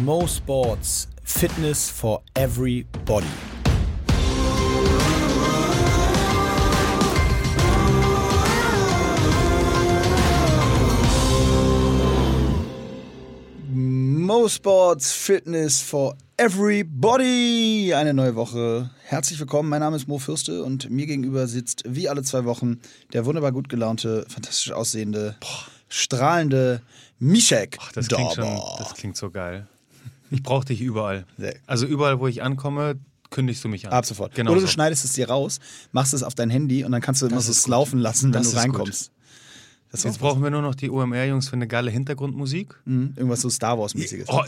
Mo Sports Fitness for Everybody. Mo Sports Fitness for Everybody. Eine neue Woche. Herzlich willkommen. Mein Name ist Mo Fürste und mir gegenüber sitzt wie alle zwei Wochen der wunderbar gut gelaunte, fantastisch aussehende, strahlende Mischek. Ach, das klingt, schon, das klingt so geil. Ich brauche dich überall. Also überall, wo ich ankomme, kündigst du mich an. Ab sofort. Genau Oder du so. schneidest es dir raus, machst es auf dein Handy und dann kannst du immer so laufen lassen, wenn du reinkommst. Jetzt brauchen wir nur noch die OMR-Jungs für eine geile Hintergrundmusik. Mhm. Irgendwas so Star Wars-mäßiges. Oh,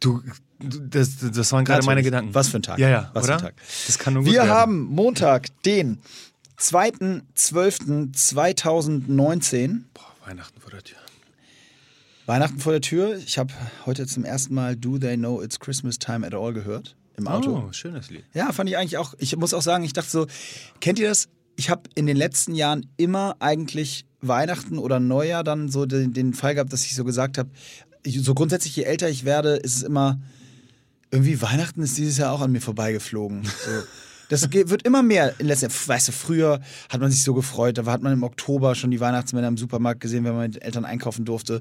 du, das, das waren gerade meine Gedanken. Was für ein Tag. Ja, ja, Was oder? für ein Tag. Das kann nur gut Wir werden. haben Montag, den 2.12.2019. Boah, Weihnachten vor der Tür. Weihnachten vor der Tür. Ich habe heute zum ersten Mal Do They Know It's Christmas Time at All gehört im Auto. Oh, schönes Lied. Ja, fand ich eigentlich auch. Ich muss auch sagen, ich dachte so, kennt ihr das? Ich habe in den letzten Jahren immer eigentlich Weihnachten oder Neujahr dann so den, den Fall gehabt, dass ich so gesagt habe, so grundsätzlich, je älter ich werde, ist es immer, irgendwie Weihnachten ist dieses Jahr auch an mir vorbeigeflogen. So. Das wird immer mehr Weißt du, früher hat man sich so gefreut, da hat man im Oktober schon die Weihnachtsmänner im Supermarkt gesehen, wenn man mit den Eltern einkaufen durfte.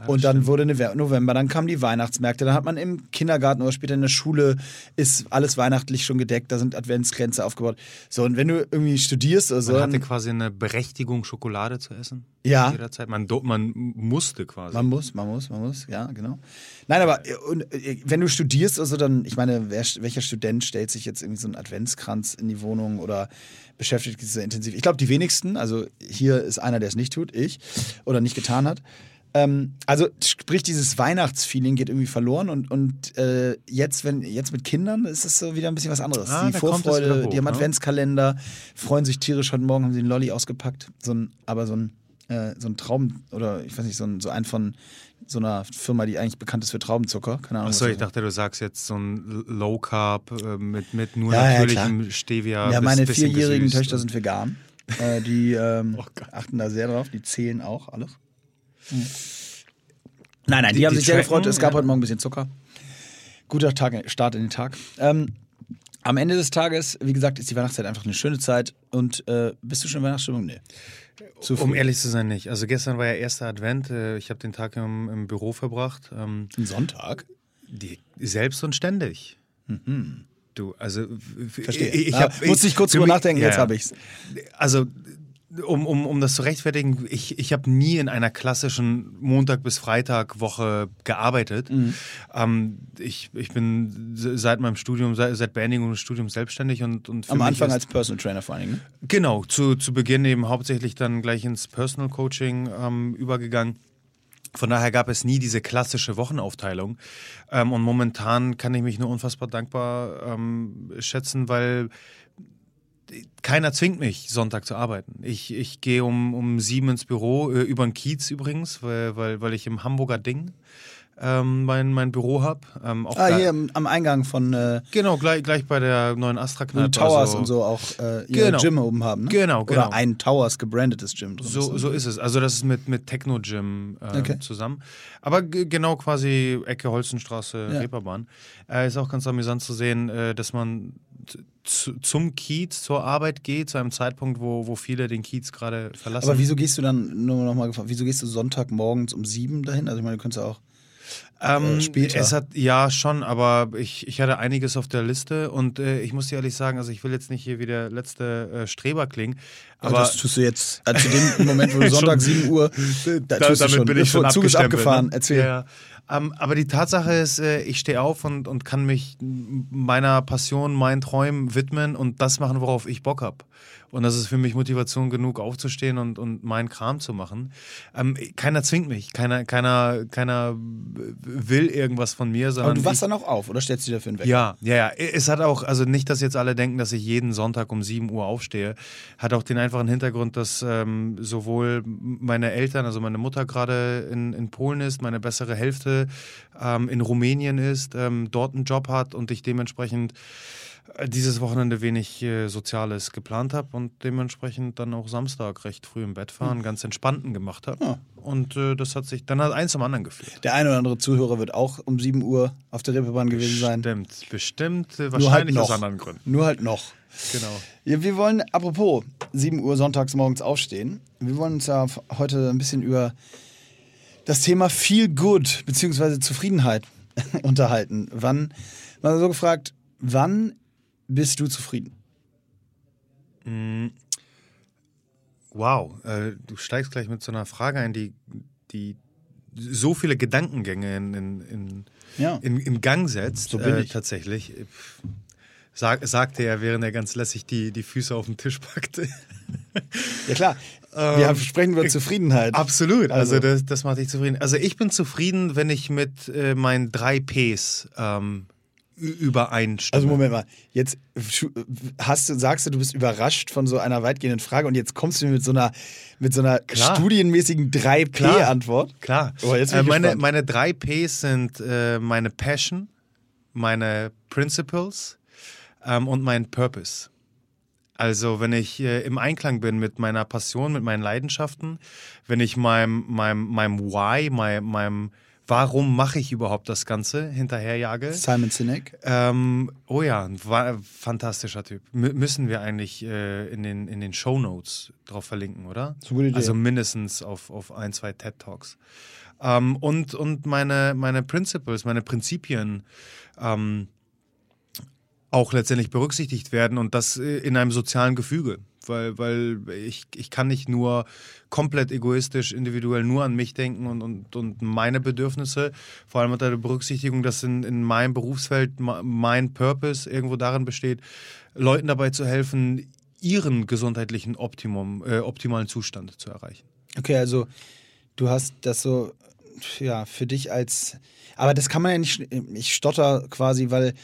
Ja, und dann wurde November, dann kamen die Weihnachtsmärkte, dann hat man im Kindergarten oder später in der Schule ist alles weihnachtlich schon gedeckt, da sind Adventsgrenze aufgebaut. So, und wenn du irgendwie studierst oder so. Man hatte quasi eine Berechtigung, Schokolade zu essen. Ja. Jederzeit. Man, man musste quasi. Man muss, man muss, man muss, ja, genau. Nein, aber und, äh, wenn du studierst, also dann, ich meine, wer, welcher Student stellt sich jetzt irgendwie so einen Adventskranz in die Wohnung oder beschäftigt sich so intensiv? Ich glaube, die wenigsten, also hier ist einer, der es nicht tut, ich, oder nicht getan hat. Ähm, also sprich, dieses Weihnachtsfeeling geht irgendwie verloren und, und äh, jetzt, wenn, jetzt mit Kindern ist es so wieder ein bisschen was anderes. Ah, die Vorfreude, hoch, die haben ne? Adventskalender, freuen sich tierisch. Heute Morgen haben sie einen Lolli ausgepackt, so ein, aber so ein äh, so ein Traum oder ich weiß nicht, so ein, so ein von so einer Firma, die eigentlich bekannt ist für Traubenzucker. Keine Ahnung. Achso, ich dachte, du sagst jetzt so ein Low Carb äh, mit, mit nur Ja, ja, natürlichem klar. Stevia. Ja, meine vierjährigen gesüßt Töchter und- sind vegan. Äh, die ähm, Oh achten da sehr drauf, die zählen auch alles. Nein, nein, die, Die- haben die sich sehr tracken, gefreut. Es gab ja. heute Morgen ein bisschen Zucker. Guter Tag, Start in den Tag. Ähm, am Ende des Tages, wie gesagt, ist die Weihnachtszeit einfach eine schöne Zeit. Und äh, bist du schon in Weihnachtsstimmung? Nee. Zu Um ehrlich zu sein, nicht. Also gestern war ja erster Advent. äh, Ich habe den Tag im, im Büro verbracht. ähm, Ein Sonntag? Die, selbst und ständig. Du, also Mhm. Verstehe. Ich, ich Ah, hab, musste ich kurz drüber nachdenken, ja, jetzt habe ich's. Also um, um, um das zu rechtfertigen, ich, ich habe nie in einer klassischen Montag bis Freitag Woche gearbeitet. Mhm. Ähm, ich, ich bin se- seit meinem Studium, seit, seit Beendigung des Studiums selbstständig und, und für Am Anfang ist- als Personal Trainer vor allen Dingen. ne? Genau, zu, zu Beginn eben hauptsächlich dann gleich ins Personal Coaching ähm, übergegangen. Von daher gab es nie diese klassische Wochenaufteilung. Ähm, und momentan kann ich mich nur unfassbar dankbar ähm, schätzen, weil keiner zwingt mich, Sonntag zu arbeiten. Ich, ich gehe um, um sieben ins Büro, äh, über den Kiez übrigens, weil, weil, weil ich im Hamburger Ding ähm, mein, mein Büro habe. Ähm, Ah, hier am, am Eingang von äh, Genau, gleich, gleich bei der neuen Astra-Kneipe. Towers also- und so auch äh, ihr Genau. Gym oben haben. Ne? Genau, genau. Oder ein Towers gebrandetes Gym drin. So, so ist es. Also das ist mit, mit Techno Gym äh, Okay. zusammen. Aber genau quasi Ecke Holzenstraße, Ja. Reeperbahn. Äh, ist auch ganz amüsant zu sehen, äh, dass man zu, zum Kiez, zur Arbeit geht, zu einem Zeitpunkt, wo, wo viele den Kiez gerade verlassen. Aber wieso gehst du dann, nur noch mal gefragt, wieso gehst du Sonntagmorgens um sieben dahin? Also ich meine, du könntest ja auch. Ähm, äh, später? Es hat, ja, schon, aber ich, ich hatte einiges auf der Liste und äh, ich muss dir ehrlich sagen, also ich will jetzt nicht hier wie der letzte äh, Streber klingen, aber das tust du jetzt, äh, zu dem Moment, wo du Sonntag 7 Uhr, da, tust du schon. bin ich schon abgestempelt, abgefahren, ne? erzähl. Ja, ja. Ähm, aber die Tatsache ist, äh, ich stehe auf und, und kann mich meiner Passion, meinen Träumen widmen und das machen, worauf ich Bock habe. Und das ist für mich Motivation genug, aufzustehen und, und meinen Kram zu machen. Ähm, keiner zwingt mich, keiner, keiner, keiner will irgendwas von mir, Aber sondern du ich, wachst dann auch auf oder stellst du dir dafür Wecker? ja, ja, ja. Es hat auch, also nicht, dass jetzt alle denken, dass ich jeden Sonntag um 7 Uhr aufstehe. Hat auch den einfachen Hintergrund, dass ähm, sowohl meine Eltern, also meine Mutter gerade in, in Polen ist, meine bessere Hälfte ähm, in Rumänien ist, ähm, dort einen Job hat und ich dementsprechend dieses Wochenende wenig äh, Soziales geplant habe und dementsprechend dann auch Samstag recht früh im Bett fahren, mhm. ganz entspannten gemacht habe. Ja. Und äh, das hat sich, dann hat eins zum anderen geführt. Der eine oder andere Zuhörer wird auch um 7 Uhr auf der Reeperbahn gewesen sein. Bestimmt, bestimmt, äh, wahrscheinlich halt aus anderen Gründen. Nur halt noch. Genau. Ja, wir wollen, apropos, 7 Uhr sonntags morgens aufstehen. Wir wollen uns ja heute ein bisschen über das Thema Feel Good bzw. Zufriedenheit unterhalten. Wann, man so gefragt, wann bist du zufrieden? Mm. Wow, äh, du steigst gleich mit so einer Frage ein, die, die so viele Gedankengänge in, in, in, ja. in, in Gang setzt. So bin äh, ich. Tatsächlich. Sag, sagte er, während er ganz lässig die, die Füße auf den Tisch packte. Ja klar, wir ähm, sprechen über Zufriedenheit. Absolut, also, also das, das, macht dich zufrieden. Also ich bin zufrieden, wenn ich mit äh, meinen drei Ps ähm, übereinstimme. Also Moment mal, jetzt hast du, sagst du, du bist überrascht von so einer weitgehenden Frage und jetzt kommst du mit so einer, mit so einer studienmäßigen 3P-Antwort. Klar. Oh, äh, meine, meine 3 Ps sind äh, meine Passion, meine Principles ähm, und mein Purpose. Also wenn ich äh, im Einklang bin mit meiner Passion, mit meinen Leidenschaften, wenn ich meinem, meinem, meinem Why, meinem, meinem Warum mache ich überhaupt das Ganze hinterherjage? Simon Sinek. Ähm, oh ja, ein fantastischer Typ. M müssen wir eigentlich äh, in den, in den Show Notes drauf verlinken, oder? So gute Idee. Also mindestens auf, auf ein, zwei TED Talks. Ähm, und und meine, meine Principles, meine Prinzipien. Ähm, auch letztendlich berücksichtigt werden und das äh, in einem sozialen Gefüge. Weil, weil ich, ich kann nicht nur komplett egoistisch, individuell nur an mich denken und, und, und meine Bedürfnisse, vor allem unter der Berücksichtigung, dass in, in meinem Berufsfeld mein Purpose irgendwo darin besteht, Leuten dabei zu helfen, ihren gesundheitlichen Optimum, äh, optimalen Zustand zu erreichen. Okay, also du hast das so ja, für dich als. Aber das kann man ja nicht. Ich stotter quasi, weil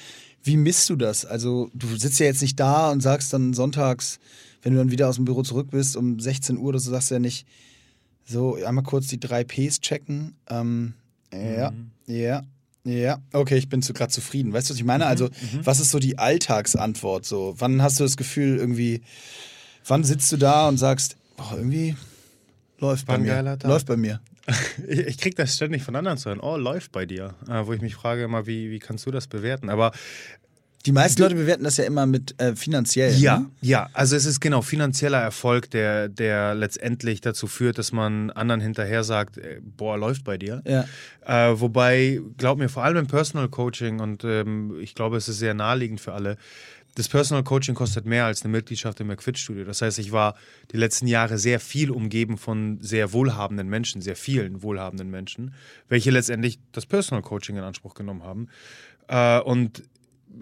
wie misst du das? Also, du sitzt ja jetzt nicht da und sagst dann sonntags, wenn du dann wieder aus dem Büro zurück bist, um 16 Uhr, das sagst du ja nicht, so, einmal kurz die drei Ps checken. Ähm, ja, mhm. ja, ja. Okay, ich bin gerade zufrieden. Weißt du, was ich meine? Mhm, also, mhm. was ist so die Alltagsantwort? So, wann hast du das Gefühl, irgendwie, wann sitzt du da und sagst, oh, irgendwie läuft bei mir. Läuft bei mir. Ich kriege das ständig von anderen zu hören. Oh, läuft bei dir. Äh, wo ich mich frage immer, wie, wie kannst du das bewerten? Aber die meisten Leute bewerten das ja immer mit äh, finanziell. Ja, ne? ja. Also es ist genau finanzieller Erfolg, der, der letztendlich dazu führt, dass man anderen hinterher sagt, äh, boah, läuft bei dir. Ja. Äh, wobei, glaub mir, vor allem im Personal Coaching und ähm, ich glaube, es ist sehr naheliegend für alle, das Personal Coaching kostet mehr als eine Mitgliedschaft im McFit-Studio. Das heißt, ich war die letzten Jahre sehr viel umgeben von sehr wohlhabenden Menschen, sehr vielen wohlhabenden Menschen, welche letztendlich das Personal Coaching in Anspruch genommen haben. Äh, und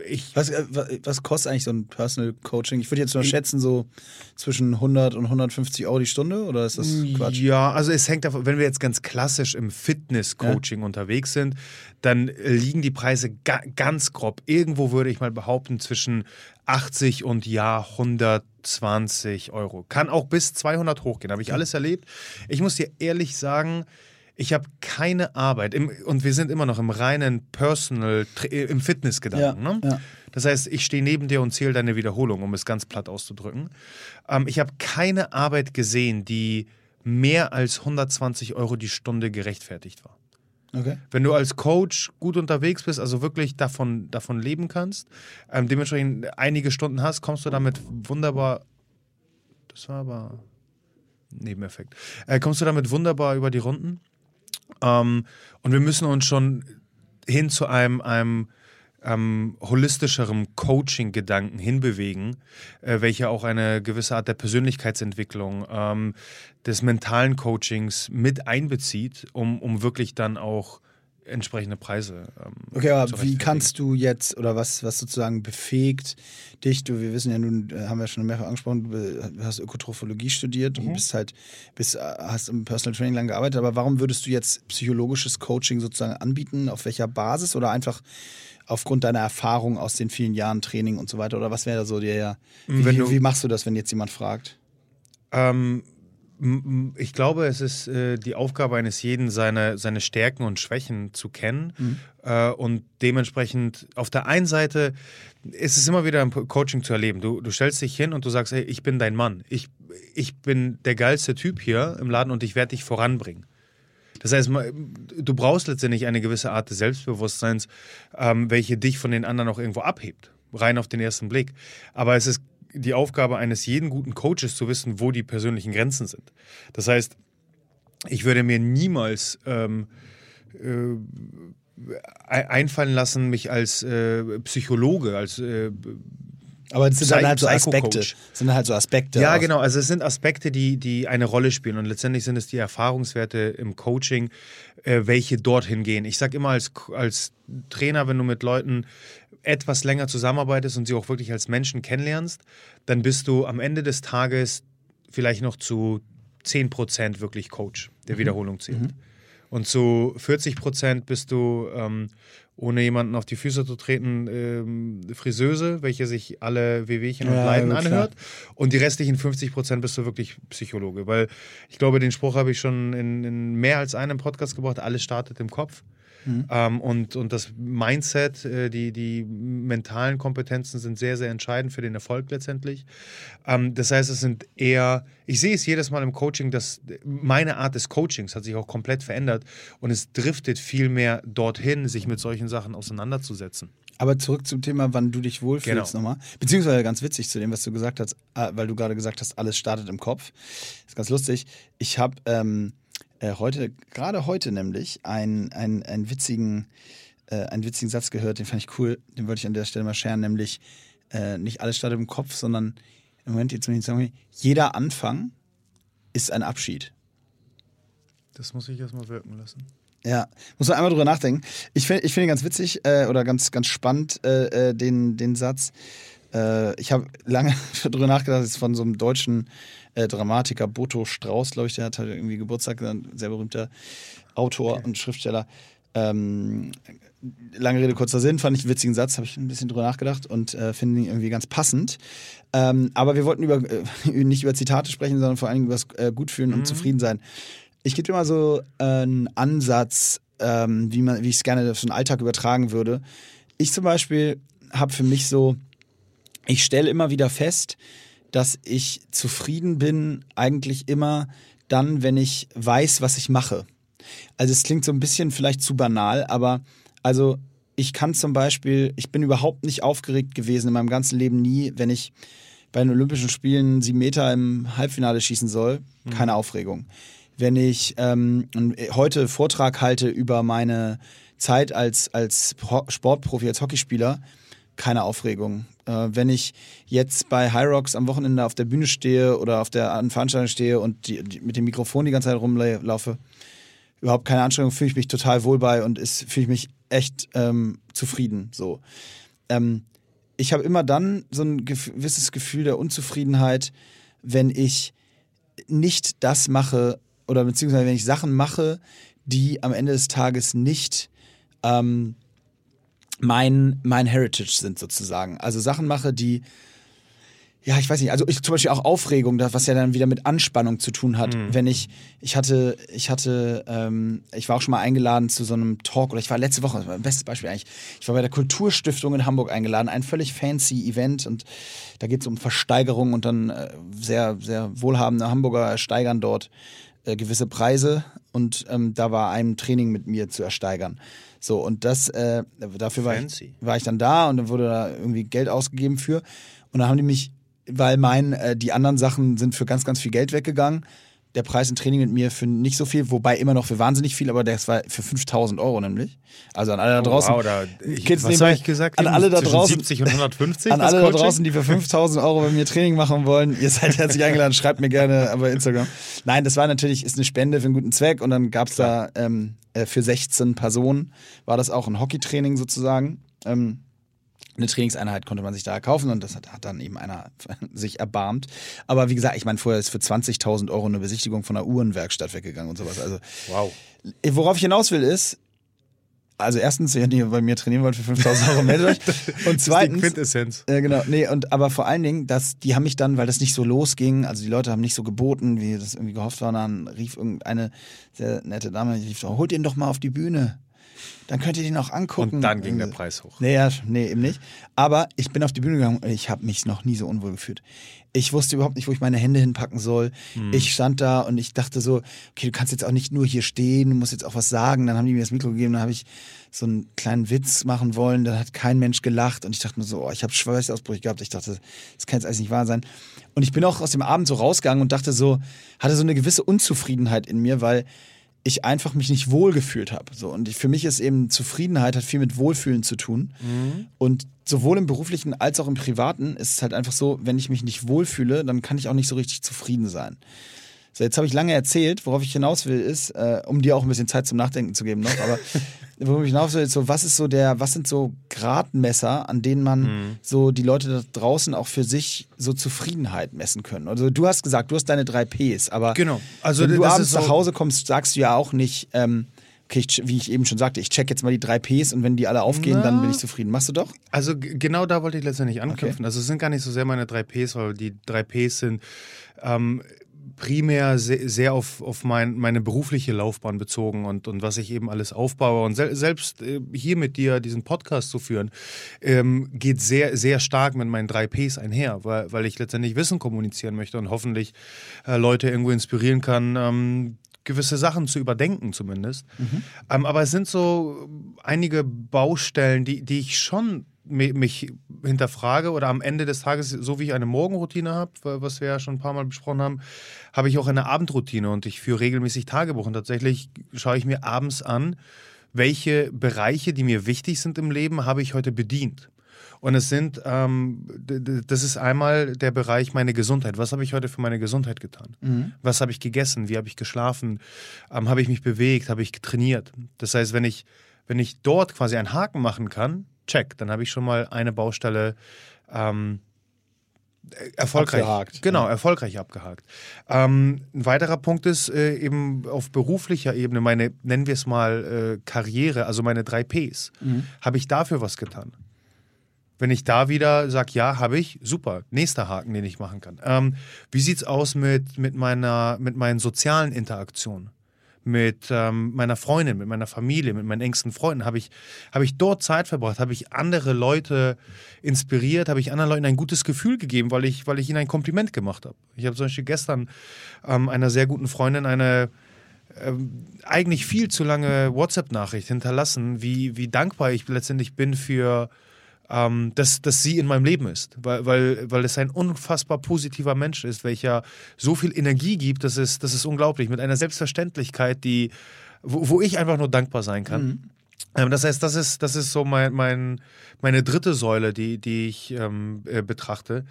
ich was, äh, was kostet eigentlich so ein Personal Coaching? Ich würde jetzt nur schätzen, so zwischen 100 und 150 Euro die Stunde oder ist das Quatsch? Ja, also es hängt davon, wenn wir jetzt ganz klassisch im Fitness-Coaching ja. unterwegs sind, dann liegen die Preise ga ganz grob. Irgendwo würde ich mal behaupten, zwischen 80 und ja 120 Euro. Kann auch bis 200 hochgehen, habe ich alles erlebt. Ich muss dir ehrlich sagen, ich habe keine Arbeit im, und wir sind immer noch im reinen Personal, äh, im Fitnessgedanken. Ja, ne? ja. Das heißt, ich stehe neben dir und zähle deine Wiederholung, um es ganz platt auszudrücken. Ähm, ich habe keine Arbeit gesehen, die mehr als 120 Euro die Stunde gerechtfertigt war. Okay. Wenn du als Coach gut unterwegs bist, also wirklich davon, davon leben kannst, ähm, dementsprechend einige Stunden hast, kommst du damit wunderbar. Das war aber Nebeneffekt. Äh, kommst du damit wunderbar über die Runden? Ähm, und wir müssen uns schon hin zu einem, einem ähm, holistischeren Coaching-Gedanken hinbewegen, äh, welcher auch eine gewisse Art der Persönlichkeitsentwicklung, ähm, des mentalen Coachings mit einbezieht, um, um wirklich dann auch entsprechende Preise. Ähm, okay, aber wie kannst du jetzt oder was, was sozusagen befähigt dich? Du, wir wissen ja nun, äh, haben wir schon mehrfach angesprochen, du hast Ökotrophologie studiert mhm. und bist halt, bist, äh, hast im Personal Training lang gearbeitet, aber warum würdest du jetzt psychologisches Coaching sozusagen anbieten? Auf welcher Basis oder einfach aufgrund deiner Erfahrung aus den vielen Jahren Training und so weiter? Oder was wäre da so dir ja? Wie, du, wie, machst du das, wenn jetzt jemand fragt? Ähm, Ich glaube, es ist äh, die Aufgabe eines jeden, seine, seine Stärken und Schwächen zu kennen. Mhm. Äh, und dementsprechend auf der einen Seite ist es immer wieder im Coaching zu erleben. Du, du stellst dich hin und du sagst, hey, ich bin dein Mann. Ich, ich bin der geilste Typ hier im Laden und ich werde dich voranbringen. Das heißt, du brauchst letztendlich eine gewisse Art des Selbstbewusstseins, ähm, welche dich von den anderen auch irgendwo abhebt. Rein auf den ersten Blick. Aber es ist die Aufgabe eines jeden guten Coaches zu wissen, wo die persönlichen Grenzen sind. Das heißt, ich würde mir niemals ähm, äh, einfallen lassen, mich als äh, Psychologe, als äh, aber es sind dann halt so Aspekte. Sind halt so Aspekte. Ja, genau. Also es sind Aspekte, die, die eine Rolle spielen. Und letztendlich sind es die Erfahrungswerte im Coaching, äh, welche dorthin gehen. Ich sage immer als, als Trainer, wenn du mit Leuten etwas länger zusammenarbeitest und sie auch wirklich als Menschen kennenlernst, dann bist du am Ende des Tages vielleicht noch zu 10% wirklich Coach, der mhm. Wiederholung zählt. Mhm. Und zu 40% bist du ähm, ohne jemanden auf die Füße zu treten, ähm, Friseuse, welche sich alle Wehwehchen und ja, Leiden anhört. Und die restlichen 50 Prozent bist du wirklich Psychologe. Weil ich glaube, den Spruch habe ich schon in, in mehr als einem Podcast gebracht, alles startet im Kopf. Mhm. Ähm, und, und das Mindset, äh, die, die mentalen Kompetenzen sind sehr, sehr entscheidend für den Erfolg letztendlich. Ähm, das heißt, es sind eher, ich sehe es jedes Mal im Coaching, dass meine Art des Coachings hat sich auch komplett verändert und es driftet viel mehr dorthin, sich mit solchen Sachen auseinanderzusetzen. Aber zurück zum Thema, wann du dich wohlfühlst genau. nochmal. Beziehungsweise ganz witzig zu dem, was du gesagt hast, äh, weil du gerade gesagt hast, alles startet im Kopf. Das ist ganz lustig. Ich habe ähm, äh, heute, gerade heute nämlich, einen, einen, einen, witzigen, äh, einen witzigen Satz gehört, den fand ich cool, den wollte ich an der Stelle mal scheren, nämlich äh, nicht alles startet im Kopf, sondern im Moment jetzt muss sagen, jeder Anfang ist ein Abschied. Das muss ich erstmal wirken lassen. Ja, muss man einmal drüber nachdenken. Ich finde ich find ihn ganz witzig äh, oder ganz, ganz spannend, äh, äh den, den Satz. Äh, ich habe lange darüber nachgedacht, das ist von so einem deutschen äh, Dramatiker Boto Strauß, glaube ich, der hat halt irgendwie Geburtstag, ein sehr berühmter Autor okay. und Schriftsteller. Ähm, lange Rede, kurzer Sinn, fand ich einen witzigen Satz, habe ich ein bisschen drüber nachgedacht und äh, finde ihn irgendwie ganz passend. Ähm, aber wir wollten über, äh, nicht über Zitate sprechen, sondern vor allem über das äh, Gutfühlen mhm. und Zufriedensein. Ich gebe dir mal so einen Ansatz, ähm, wie, wie ich es gerne auf so einen Alltag übertragen würde. Ich zum Beispiel habe für mich so, ich stelle immer wieder fest, dass ich zufrieden bin, eigentlich immer dann, wenn ich weiß, was ich mache. Also es klingt so ein bisschen vielleicht zu banal, aber also ich kann zum Beispiel, ich bin überhaupt nicht aufgeregt gewesen in meinem ganzen Leben nie, wenn ich bei den Olympischen Spielen sieben Meter im Halbfinale schießen soll, mhm. keine Aufregung. Wenn ich ähm, heute Vortrag halte über meine Zeit als, als Sportprofi, als Hockeyspieler, keine Aufregung. Äh, wenn ich jetzt bei High Rocks am Wochenende auf der Bühne stehe oder auf der Veranstaltung stehe und die, die, mit dem Mikrofon die ganze Zeit rumlaufe, überhaupt keine Anstrengung, fühle ich mich total wohl bei und fühle ich mich echt ähm, zufrieden. So. Ähm, ich habe immer dann so ein gewisses Gefühl der Unzufriedenheit, wenn ich nicht das mache oder beziehungsweise wenn ich Sachen mache, die am Ende des Tages nicht ähm, mein, mein Heritage sind sozusagen. Also Sachen mache, die ja, ich weiß nicht, also ich zum Beispiel auch Aufregung, was ja dann wieder mit Anspannung zu tun hat. Mhm. Wenn ich, ich hatte, ich hatte, ähm, ich war auch schon mal eingeladen zu so einem Talk oder ich war letzte Woche, das war ein bestes Beispiel eigentlich, ich war bei der Kulturstiftung in Hamburg eingeladen, ein völlig fancy Event und da geht es um Versteigerung und dann äh, sehr, sehr wohlhabende Hamburger ersteigern dort äh, gewisse Preise und ähm, da war ein Training mit mir zu ersteigern. So, und das, äh, dafür war ich, war ich dann da und dann wurde da irgendwie Geld ausgegeben für. Und dann haben die mich, weil mein, äh, die anderen Sachen sind für ganz, ganz viel Geld weggegangen. Der Preis im Training mit mir für nicht so viel, wobei immer noch für wahnsinnig viel, aber das war für 5000 Euro nämlich. Also an alle da draußen. Oh, wow, da, ich, Kids was habe ich gesagt? An alle da draußen. 70 und 150. An alle da draußen, die für 5000 Euro bei mir Training machen wollen. Ihr seid herzlich eingeladen. Schreibt mir gerne bei Instagram. Nein, das war natürlich, ist eine Spende für einen guten Zweck und dann gab es da ähm, äh, für 16 Personen war das auch ein Hockeytraining sozusagen. Ähm, eine Trainingseinheit konnte man sich da kaufen und das hat, hat dann eben einer sich erbarmt. Aber wie gesagt, ich meine, vorher ist für 20.000 Euro eine Besichtigung von einer Uhrenwerkstatt weggegangen und sowas. Also, wow. Worauf ich hinaus will, ist, also erstens, wenn ihr bei mir trainieren wollt für 5000 Euro, meldet euch. Und zweitens. Quintessenz. Äh, genau, nee, und aber vor allen Dingen, dass die haben mich dann, weil das nicht so losging, also die Leute haben nicht so geboten, wie das irgendwie gehofft war, dann rief irgendeine sehr nette Dame, die rief, holt ihn doch mal auf die Bühne. Dann könnt ihr den auch angucken. Und dann ging der Preis hoch. Nee, ja, nee, eben nicht. Aber ich bin auf die Bühne gegangen und ich habe mich noch nie so unwohl gefühlt. Ich wusste überhaupt nicht, wo ich meine Hände hinpacken soll. Hm. Ich stand da und ich dachte so, okay, du kannst jetzt auch nicht nur hier stehen, du musst jetzt auch was sagen. Dann haben die mir das Mikro gegeben, dann habe ich so einen kleinen Witz machen wollen, dann hat kein Mensch gelacht und ich dachte mir so, oh, ich habe Schweißausbrüche gehabt. Ich dachte, das kann jetzt alles nicht wahr sein. Und ich bin auch aus dem Abend so rausgegangen und dachte so, hatte so eine gewisse Unzufriedenheit in mir, weil ich einfach mich nicht wohlgefühlt habe. So. Und ich, für mich ist eben Zufriedenheit hat viel mit Wohlfühlen zu tun. Und sowohl im beruflichen als auch im privaten ist es halt einfach so, wenn ich mich nicht wohlfühle, dann kann ich auch nicht so richtig zufrieden sein. So, jetzt habe ich lange erzählt, worauf ich hinaus will, ist, äh, um dir auch ein bisschen Zeit zum Nachdenken zu geben noch, aber worauf ich hinaus will, ist so, was ist so der, was sind so Gradmesser, an denen man Mhm. so die Leute da draußen auch für sich so Zufriedenheit messen können? Also du hast gesagt, du hast deine drei Ps, aber Genau. Also wenn du abends so- nach Hause kommst, sagst du ja auch nicht, ähm, okay, ich, ch- wie ich eben schon sagte, ich check jetzt mal die drei Ps und wenn die alle aufgehen, dann bin ich zufrieden. Machst du doch? Also genau da wollte ich letztendlich anknüpfen. Also es sind gar nicht so sehr meine drei Ps, weil die drei Ps sind ähm, primär sehr, sehr auf, auf mein, meine berufliche Laufbahn bezogen und, und was ich eben alles aufbaue. Und sel selbst äh, hier mit dir diesen Podcast zu führen, ähm, geht sehr, sehr stark mit meinen drei Ps einher, weil, weil ich letztendlich Wissen kommunizieren möchte und hoffentlich äh, Leute irgendwo inspirieren kann, ähm, gewisse Sachen zu überdenken zumindest. Ähm, aber es sind so einige Baustellen, die, die ich schon mich hinterfrage oder am Ende des Tages, so wie ich eine Morgenroutine habe, was wir ja schon ein paar Mal besprochen haben, habe ich auch eine Abendroutine und ich führe regelmäßig Tagebuch und tatsächlich schaue ich mir abends an, welche Bereiche, die mir wichtig sind im Leben, habe ich heute bedient. Und es sind, ähm, das ist einmal der Bereich meine Gesundheit. Was habe ich heute für meine Gesundheit getan? Was habe ich gegessen? Wie habe ich geschlafen? Ähm, habe ich mich bewegt? Habe ich trainiert? Das heißt, wenn ich, wenn ich dort quasi einen Haken machen kann, check, dann habe ich schon mal eine Baustelle ähm, äh, erfolgreich. Abgehakt. Genau, erfolgreich abgehakt. Ähm, ein weiterer Punkt ist äh, eben auf beruflicher Ebene meine, nennen wir es mal, äh, Karriere, also meine drei Ps. Habe ich dafür was getan? Wenn ich da wieder sage, ja, habe ich, super, nächster Haken, den ich machen kann. Ähm, wie sieht es aus mit, mit, meiner, mit meinen sozialen Interaktionen? Mit ähm, meiner Freundin, mit meiner Familie, mit meinen engsten Freunden? Habe ich, habe ich dort Zeit verbracht? Habe ich andere Leute inspiriert? Habe ich anderen Leuten ein gutes Gefühl gegeben, weil ich, weil ich ihnen ein Kompliment gemacht habe? Ich habe zum Beispiel gestern ähm, einer sehr guten Freundin eine ähm, eigentlich viel zu lange WhatsApp-Nachricht hinterlassen, wie, wie dankbar ich letztendlich bin für ähm, dass, dass sie in meinem Leben ist, weil, weil, weil es ein unfassbar positiver Mensch ist, welcher so viel Energie gibt, das ist, das ist unglaublich, mit einer Selbstverständlichkeit, die, wo, wo ich einfach nur dankbar sein kann. Ähm, das heißt, das ist, das ist so mein, mein, meine dritte Säule, die, die ich ähm, äh, betrachte.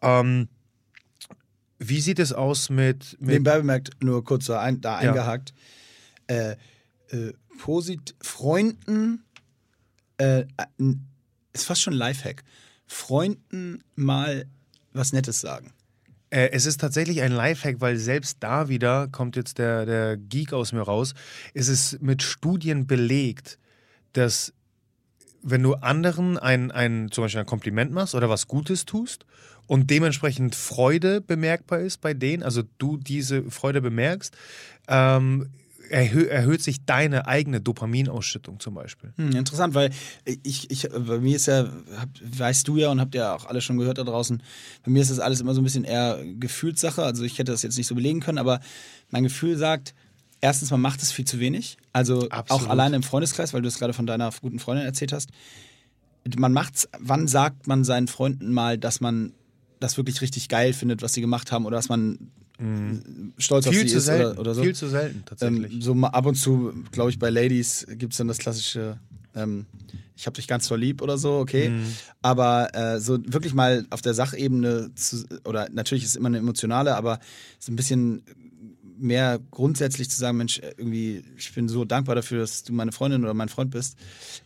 Ähm, wie sieht es aus mit, mit Nebenbei bemerkt, nur kurz da, ein, da Ja. eingehakt. Äh, äh, posit Freunden, äh, n- ist fast schon ein Lifehack. Freunden mal was Nettes sagen. Äh, es ist tatsächlich ein Lifehack, weil selbst da wieder kommt jetzt der, der Geek aus mir raus. Es ist mit Studien belegt, dass wenn du anderen ein, ein, zum Beispiel ein Kompliment machst oder was Gutes tust und dementsprechend Freude bemerkbar ist bei denen, also du diese Freude bemerkst, ähm, erhö erhöht sich deine eigene Dopaminausschüttung zum Beispiel. Hm, interessant, weil ich, ich, bei mir ist ja, hab, weißt du ja und habt ja auch alle schon gehört da draußen, bei mir ist das alles immer so ein bisschen eher Gefühlssache. Also ich hätte das jetzt nicht so belegen können, aber mein Gefühl sagt, erstens, man macht es viel zu wenig. Also Absolut. auch alleine im Freundeskreis, weil du es gerade von deiner guten Freundin erzählt hast. Man macht's, wann sagt man seinen Freunden mal, dass man das wirklich richtig geil findet, was sie gemacht haben oder dass man stolz auf Mhm. Viel sie zu ist selten, oder, oder so? viel zu selten tatsächlich. Ähm, so mal ab und zu, glaube ich, bei Ladies gibt es dann das klassische, ähm, ich habe dich ganz lieb oder so, okay. Mhm. Aber äh, so wirklich mal auf der Sachebene, zu, oder natürlich ist es immer eine emotionale, aber so ein bisschen mehr grundsätzlich zu sagen, Mensch, irgendwie, ich bin so dankbar dafür, dass du meine Freundin oder mein Freund bist.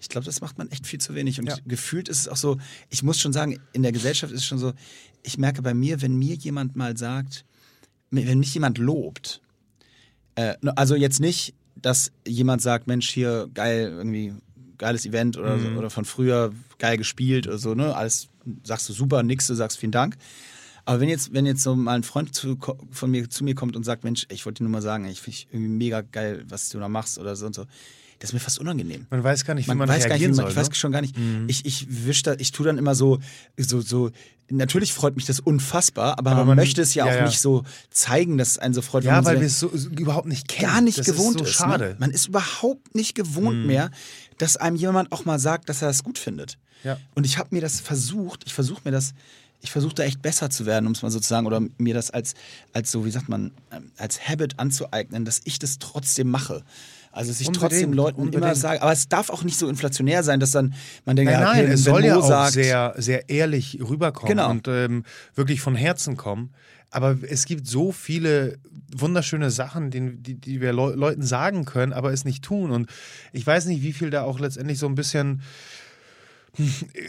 Ich glaube, das macht man echt viel zu wenig. Und Ja. gefühlt ist es auch so, ich muss schon sagen, in der Gesellschaft ist es schon so, ich merke bei mir, wenn mir jemand mal sagt, wenn mich jemand lobt, äh, also jetzt nicht, dass jemand sagt, Mensch, hier geil, irgendwie geiles Event oder, so, oder von früher geil gespielt oder so, ne? Alles sagst du super, nix, du sagst vielen Dank. Aber wenn jetzt, wenn jetzt so mal ein Freund zu, von mir zu mir kommt und sagt, Mensch, ich wollte dir nur mal sagen, ich finde irgendwie mega geil, was du da machst oder so und so. Das ist mir fast unangenehm. Man weiß gar nicht, wie man, man weiß gar nicht, reagieren soll. ich weiß ne? schon gar nicht. Ich, ich wisch da, ich tue dann immer so, so, so. Natürlich freut mich das unfassbar, aber, Aber man, man- möchte es ja, ja, auch ja. nicht so zeigen, dass es einen so freut. Ja, so weil wir es so, so überhaupt nicht kennen. gar nicht das gewohnt ist. So schade. Mhm. Ne? Man ist überhaupt nicht gewohnt mehr, dass einem jemand auch mal sagt, dass er das gut findet. Ja. Und ich habe mir das versucht, ich versuche mir das, ich versuche da echt besser zu werden, um es mal so zu sagen, oder mir das als, als so, wie sagt man, ähm, als Habit anzueignen, dass ich das trotzdem mache. Also dass ich Unbedingt, trotzdem Leuten immer unbedingt. sage, aber es darf auch nicht so inflationär sein, dass dann man denkt, Nein, ja, nein, okay, es wenn soll ja auch sagt, sehr, sehr ehrlich rüberkommen Genau. und ähm, wirklich von Herzen kommen. Aber es gibt so viele wunderschöne Sachen, die, die, die wir Leu Leuten sagen können, aber es nicht tun. Und ich weiß nicht, wie viel da auch letztendlich so ein bisschen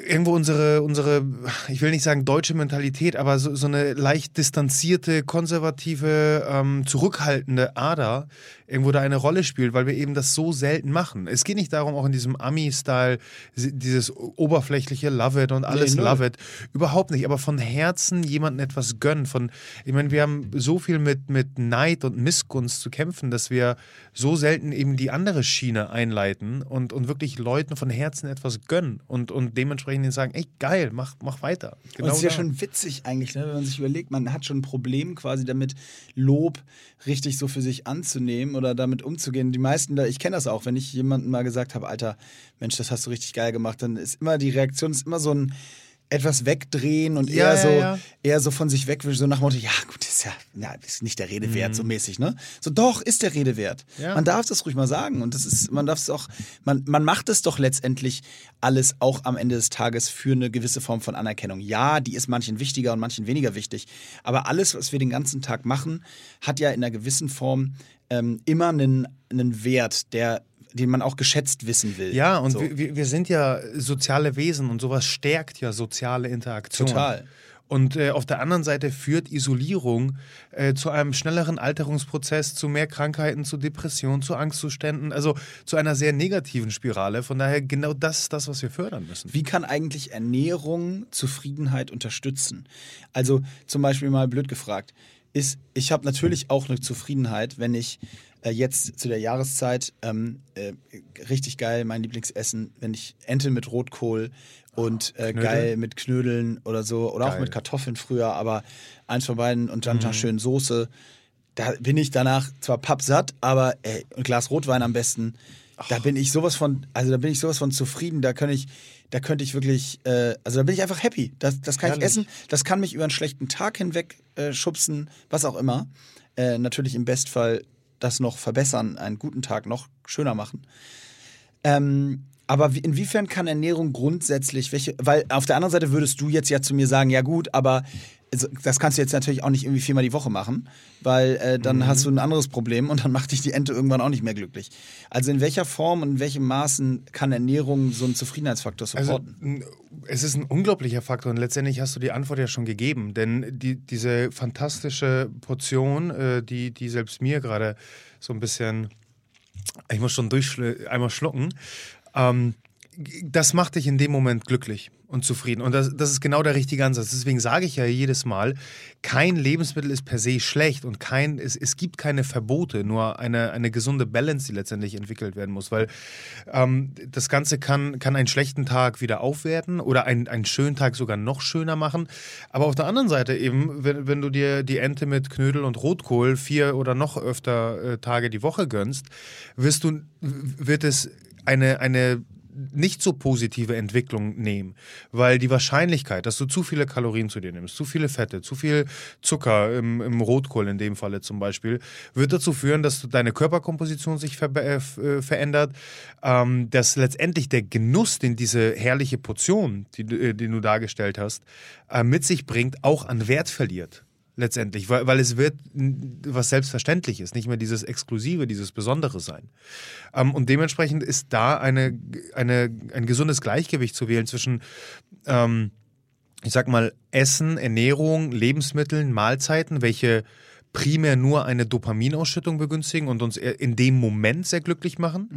irgendwo unsere, unsere, ich will nicht sagen deutsche Mentalität, aber so, so eine leicht distanzierte, konservative, ähm, zurückhaltende Ader irgendwo da eine Rolle spielt, weil wir eben das so selten machen. Es geht nicht darum, auch in diesem Ami-Style, dieses oberflächliche Love it und alles null. Love it. Überhaupt nicht, aber von Herzen jemandem etwas gönnen. Von, ich meine, wir haben so viel mit, mit Neid und Missgunst zu kämpfen, dass wir so selten eben die andere Schiene einleiten und, und wirklich Leuten von Herzen etwas gönnen und, und dementsprechend ihnen sagen, ey, geil, mach, mach weiter. Und es ist ja da. schon witzig eigentlich, ne, wenn man sich überlegt, man hat schon ein Problem quasi damit, Lob richtig so für sich anzunehmen oder damit umzugehen. Die meisten da, ich kenne das auch, wenn ich jemandem mal gesagt habe, Alter, Mensch, das hast du richtig geil gemacht, dann ist immer die Reaktion ist immer so ein etwas wegdrehen und Ja, eher so ja. eher so von sich weg, so nach dem Motto, ja gut, ist ja, ja ist nicht der Rede wert, so mäßig, ne? So doch ist der Rede wert. Mhm. Man darf das ruhig mal sagen und das ist, man darf es auch, man, man macht es doch letztendlich alles auch am Ende des Tages für eine gewisse Form von Anerkennung. Ja, die ist manchen wichtiger und manchen weniger wichtig, aber alles, was wir den ganzen Tag machen, hat ja in einer gewissen Form ähm, immer einen, einen Wert, der den man auch geschätzt wissen will. Ja, und so. wir- wir, sind ja soziale Wesen und sowas stärkt ja soziale Interaktion. Total. Und äh, auf der anderen Seite führt Isolierung äh, zu einem schnelleren Alterungsprozess, zu mehr Krankheiten, zu Depressionen, zu Angstzuständen, also zu einer sehr negativen Spirale. Von daher genau das ist das, was wir fördern müssen. Wie kann eigentlich Ernährung Zufriedenheit unterstützen? Also zum Beispiel mal blöd gefragt, ist, ich habe natürlich auch eine Zufriedenheit, wenn ich äh, jetzt zu der Jahreszeit ähm, äh, richtig geil mein Lieblingsessen, wenn ich Ente mit Rotkohl und äh, geil mit Knödeln oder so oder auch Geil. mit Kartoffeln früher, aber eins von beiden und Mhm. dann noch schön Soße. Da bin ich danach zwar pappsatt, aber ey, ein Glas Rotwein am besten. Da bin ich sowas von, also da bin ich sowas von zufrieden. Da könnte ich, da könnte ich wirklich, äh, also da bin ich einfach happy. Das, das kann Herrlich. ich essen. Das kann mich über einen schlechten Tag hinweg äh, schubsen, was auch immer. Äh, natürlich im Bestfall das noch verbessern, einen guten Tag noch schöner machen. Ähm, aber wie, inwiefern kann Ernährung grundsätzlich, welche, weil auf der anderen Seite würdest du jetzt ja zu mir sagen, ja gut, aber also, das kannst du jetzt natürlich auch nicht irgendwie viermal die Woche machen, weil äh, dann hast du ein anderes Problem und dann macht dich die Ente irgendwann auch nicht mehr glücklich. Also in welcher Form und in welchem Maßen kann Ernährung so einen Zufriedenheitsfaktor Also, supporten? n- es ist ein unglaublicher Faktor und letztendlich hast du die Antwort ja schon gegeben, denn die, diese fantastische Portion, äh, die, die selbst mir gerade so ein bisschen, ich muss schon durchschl einmal schlucken, ähm, das macht dich in dem Moment glücklich und zufrieden. Und das, das ist genau der richtige Ansatz. Deswegen sage ich ja jedes Mal, kein Lebensmittel ist per se schlecht und kein, es, es gibt keine Verbote, nur eine, eine gesunde Balance, die letztendlich entwickelt werden muss. Weil ähm, das Ganze kann, kann einen schlechten Tag wieder aufwerten oder einen, einen schönen Tag sogar noch schöner machen. Aber auf der anderen Seite eben, wenn, wenn du dir die Ente mit Knödel und Rotkohl vier oder noch öfter äh, Tage die Woche gönnst, wirst du, wird es eine, eine nicht so positive Entwicklung nehmen, weil die Wahrscheinlichkeit, dass du zu viele Kalorien zu dir nimmst, zu viele Fette, zu viel Zucker im, im Rotkohl in dem Falle zum Beispiel, wird dazu führen, dass deine Körperkomposition sich ver äh, äh, verändert, ähm, dass letztendlich der Genuss, den diese herrliche Portion, die, du- äh, den du dargestellt hast, äh, mit sich bringt, auch an Wert verliert letztendlich, weil, weil es wird was Selbstverständliches, nicht mehr dieses Exklusive, dieses Besondere sein. Ähm, und dementsprechend ist da eine, eine, ein gesundes Gleichgewicht zu wählen zwischen, ähm, ich sag mal, Essen, Ernährung, Lebensmitteln, Mahlzeiten, welche primär nur eine Dopaminausschüttung begünstigen und uns eher in dem Moment sehr glücklich machen.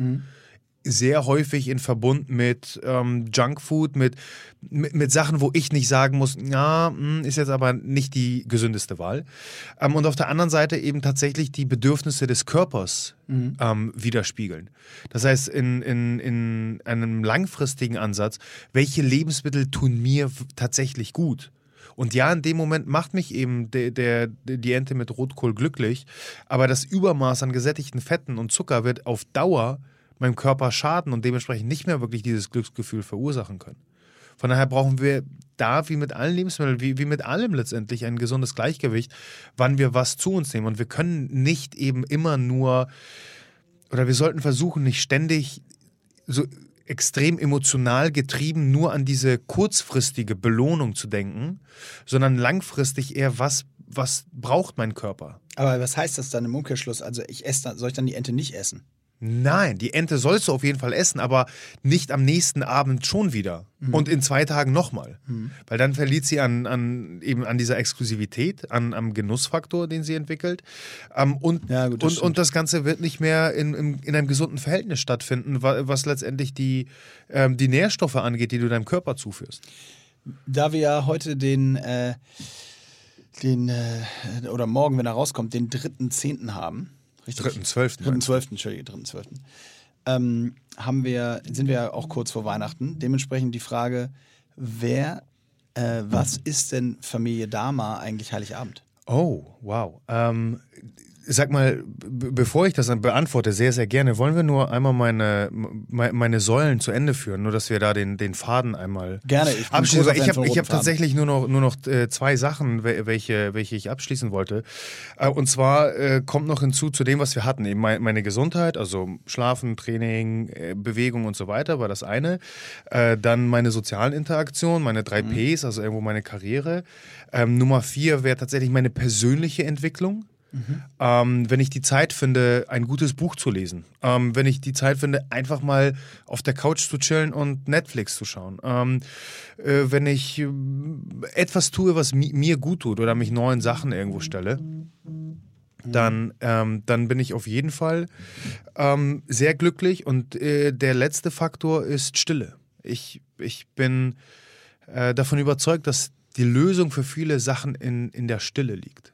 Sehr häufig in Verbund mit ähm, Junkfood, mit, mit, mit, Sachen, wo ich nicht sagen muss, ja, hm, ist jetzt aber nicht die gesündeste Wahl. Ähm, und auf der anderen Seite eben tatsächlich die Bedürfnisse des Körpers mhm. ähm, widerspiegeln. Das heißt, in, in, in einem langfristigen Ansatz, welche Lebensmittel tun mir tatsächlich gut? Und ja, in dem Moment macht mich eben der, der, die Ente mit Rotkohl glücklich, aber das Übermaß an gesättigten Fetten und Zucker wird auf Dauer meinem Körper schaden und dementsprechend nicht mehr wirklich dieses Glücksgefühl verursachen können. Von daher brauchen wir da, wie mit allen Lebensmitteln, wie, wie mit allem letztendlich, ein gesundes Gleichgewicht, wann wir was zu uns nehmen. Und wir können nicht eben immer nur, oder wir sollten versuchen, nicht ständig so extrem emotional getrieben nur an diese kurzfristige Belohnung zu denken, sondern langfristig eher, was, was braucht mein Körper? Aber was heißt das dann im Umkehrschluss? Also ich esse, soll ich dann die Ente nicht essen? Nein, die Ente sollst du auf jeden Fall essen, aber nicht am nächsten Abend schon wieder. Mhm. Und in zwei Tagen nochmal. Mhm. Weil dann verliert sie an, an, eben an dieser Exklusivität, an, am Genussfaktor, den sie entwickelt. Ähm, und, ja, gut, das und, und das Ganze wird nicht mehr in, in, in einem gesunden Verhältnis stattfinden, was, was letztendlich die, ähm, die Nährstoffe angeht, die du deinem Körper zuführst. Da wir ja heute den. Äh, den äh, oder morgen, wenn er rauskommt, den 3.10. haben, Richtig? Dritten, zwölften. Dritten, zwölften, Entschuldige, dritten, zwölften. Ähm, haben wir, sind wir auch kurz vor Weihnachten. Dementsprechend die Frage, wer, äh, was ist denn Familie Dama eigentlich Heiligabend? Oh, wow. Ähm, Sag mal, bevor ich das dann beantworte, sehr, sehr gerne, wollen wir nur einmal meine, meine Säulen zu Ende führen, nur dass wir da den, den Faden einmal gerne, ich abschließen. Ich habe hab tatsächlich nur noch, nur noch äh, zwei Sachen, welche, welche ich abschließen wollte. Äh, und zwar äh, kommt noch hinzu zu dem, was wir hatten, eben meine Gesundheit, also Schlafen, Training, Bewegung und so weiter, war das eine. Dann meine sozialen Interaktionen, meine drei mhm. Ps, also irgendwo meine Karriere. Ähm, Nummer vier wäre tatsächlich meine persönliche Entwicklung. Mhm. Ähm, wenn ich die Zeit finde, ein gutes Buch zu lesen. Ähm, wenn ich die Zeit finde, einfach mal auf der Couch zu chillen und Netflix zu schauen. Ähm, äh, wenn ich äh, etwas tue, was mi mir gut tut oder mich neuen Sachen irgendwo stelle. Dann, ähm, dann bin ich auf jeden Fall ähm, sehr glücklich. Und äh, der letzte Faktor ist Stille. Ich, ich bin äh, davon überzeugt, dass die Lösung für viele Sachen in, in der Stille liegt.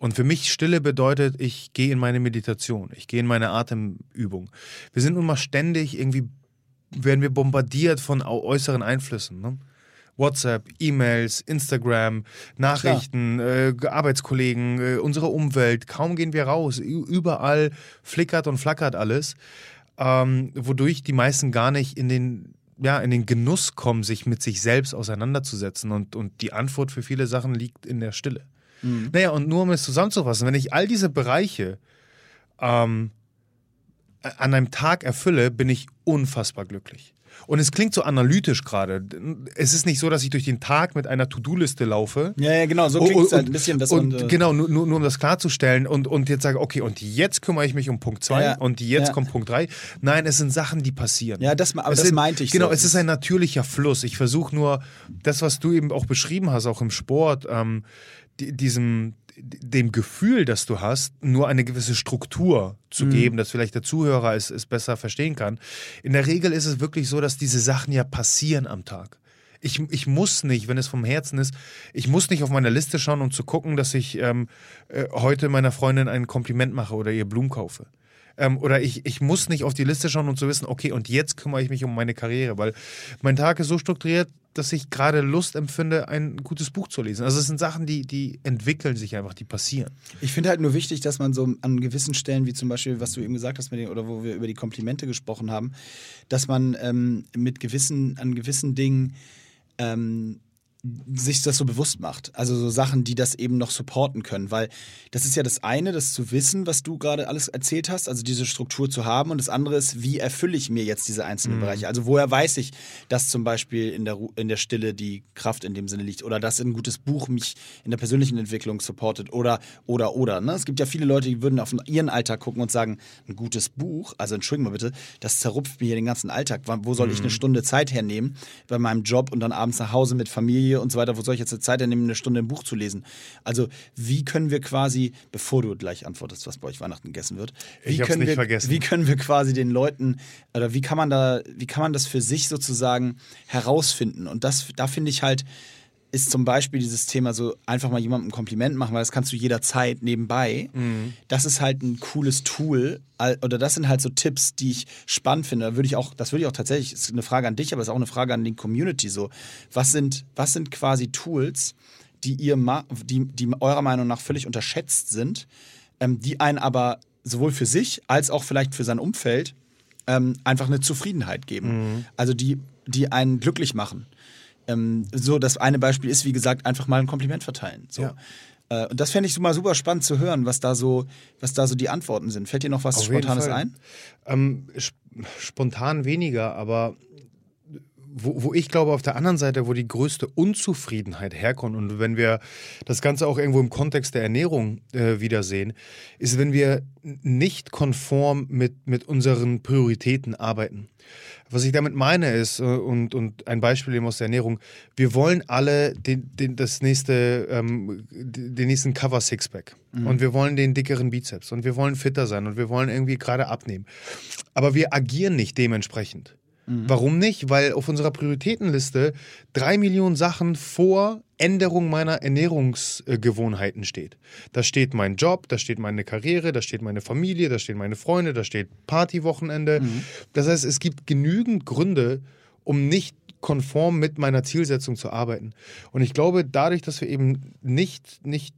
Und für mich Stille bedeutet, ich gehe in meine Meditation, ich gehe in meine Atemübung. Wir sind nun mal ständig irgendwie, werden wir bombardiert von äußeren Einflüssen. Ne? WhatsApp, E-Mails, Instagram, Nachrichten, äh, Arbeitskollegen, äh, unsere Umwelt. Kaum gehen wir raus. Überall flickert und flackert alles, ähm, wodurch die meisten gar nicht in den ja, in den Genuss kommen, sich mit sich selbst auseinanderzusetzen. Und, und die Antwort für viele Sachen liegt in der Stille. Mhm. Naja, und nur um es zusammenzufassen, wenn ich all diese Bereiche ähm, an einem Tag erfülle, bin ich unfassbar glücklich. Und es klingt so analytisch gerade. Es ist nicht so, dass ich durch den Tag mit einer To-Do-Liste laufe. Ja, ja, genau, so klingt es halt ein bisschen. Das und, und, genau, nur, nur, um das klarzustellen und, und jetzt sage, okay, und jetzt kümmere ich mich um Punkt 2 ja, und jetzt ja. kommt Punkt 3. Nein, es sind Sachen, die passieren. Ja, das, aber es das sind, meinte ich Genau, so. es ist ein natürlicher Fluss. Ich versuche nur, das, was du eben auch beschrieben hast, auch im Sport, ähm, diesem, dem Gefühl, das du hast, nur eine gewisse Struktur zu mhm. geben, dass vielleicht der Zuhörer es, es besser verstehen kann. In der Regel ist es wirklich so, dass diese Sachen ja passieren am Tag. Ich, ich muss nicht, wenn es vom Herzen ist, ich muss nicht auf meine Liste schauen, um zu gucken, dass ich ähm, äh, heute meiner Freundin ein Kompliment mache oder ihr Blumen kaufe. Ähm, oder ich, ich muss nicht auf die Liste schauen, um zu wissen, okay, und jetzt kümmere ich mich um meine Karriere, weil mein Tag ist so strukturiert, dass ich gerade Lust empfinde, ein gutes Buch zu lesen. Also es sind Sachen, die, die entwickeln sich einfach, die passieren. Ich finde halt nur wichtig, dass man so an gewissen Stellen, wie zum Beispiel, was du eben gesagt hast, den, oder wo wir über die Komplimente gesprochen haben, dass man ähm, mit gewissen, an gewissen Dingen ähm, sich das so bewusst macht. Also so Sachen, die das eben noch supporten können. Weil das ist ja das eine, das zu wissen, was du gerade alles erzählt hast, also diese Struktur zu haben. Und das andere ist, wie erfülle ich mir jetzt diese einzelnen mhm. Bereiche? Also woher weiß ich, dass zum Beispiel in der, in der Stille die Kraft in dem Sinne liegt oder dass ein gutes Buch mich in der persönlichen Entwicklung supportet oder, oder, oder. Ne? Es gibt ja viele Leute, die würden auf ihren Alltag gucken und sagen, ein gutes Buch, also entschuldigen mal bitte, das zerrupft mir hier den ganzen Alltag. Wo soll mhm. ich eine Stunde Zeit hernehmen bei meinem Job und dann abends nach Hause mit Familie gehe und so weiter, wo soll ich jetzt eine Zeit nehmen, eine Stunde ein Buch zu lesen? Also, wie können wir quasi, bevor du gleich antwortest, was bei euch Weihnachten gegessen wird, wie, Ich hab's können, nicht wir, vergessen. wie können wir quasi den Leuten, oder wie kann man da, wie kann man das für sich sozusagen herausfinden? Und das, da finde ich halt, ist zum Beispiel dieses Thema so einfach mal jemandem ein Kompliment machen, weil das kannst du jederzeit nebenbei. Das ist halt ein cooles Tool oder das sind halt so Tipps, die ich spannend finde. Da würde ich auch, das würde ich auch tatsächlich, ist eine Frage an dich, aber es ist auch eine Frage an die Community so. Was sind, was sind quasi Tools, die ihr ma die, die eurer Meinung nach völlig unterschätzt sind, ähm, die einen aber sowohl für sich als auch vielleicht für sein Umfeld ähm, einfach eine Zufriedenheit geben. Also die, die einen glücklich machen. Ähm, so, das eine Beispiel ist, wie gesagt, einfach mal ein Kompliment verteilen. So. Ja. Äh, und das fände ich so mal super spannend zu hören, was da so, was da so die Antworten sind. Fällt dir noch was Auf Spontanes ein? Ähm, sp spontan weniger, aber wo, wo ich glaube, auf der anderen Seite, wo die größte Unzufriedenheit herkommt und wenn wir das Ganze auch irgendwo im Kontext der Ernährung äh, wiedersehen, ist, wenn wir nicht konform mit, mit unseren Prioritäten arbeiten. Was ich damit meine ist, äh, und, und ein Beispiel eben aus der Ernährung, wir wollen alle den, den, das nächste, ähm, den nächsten Cover Sixpack. Und wir wollen den dickeren Bizeps und wir wollen fitter sein und wir wollen irgendwie gerade abnehmen. Aber wir agieren nicht dementsprechend. Warum nicht? Weil auf unserer Prioritätenliste drei Millionen Sachen vor Änderung meiner Ernährungsgewohnheiten steht. Da steht mein Job, da steht meine Karriere, da steht meine Familie, da stehen meine Freunde, da steht Partywochenende. Das heißt, es gibt genügend Gründe, um nicht konform mit meiner Zielsetzung zu arbeiten. Und ich glaube, dadurch, dass wir eben nicht, nicht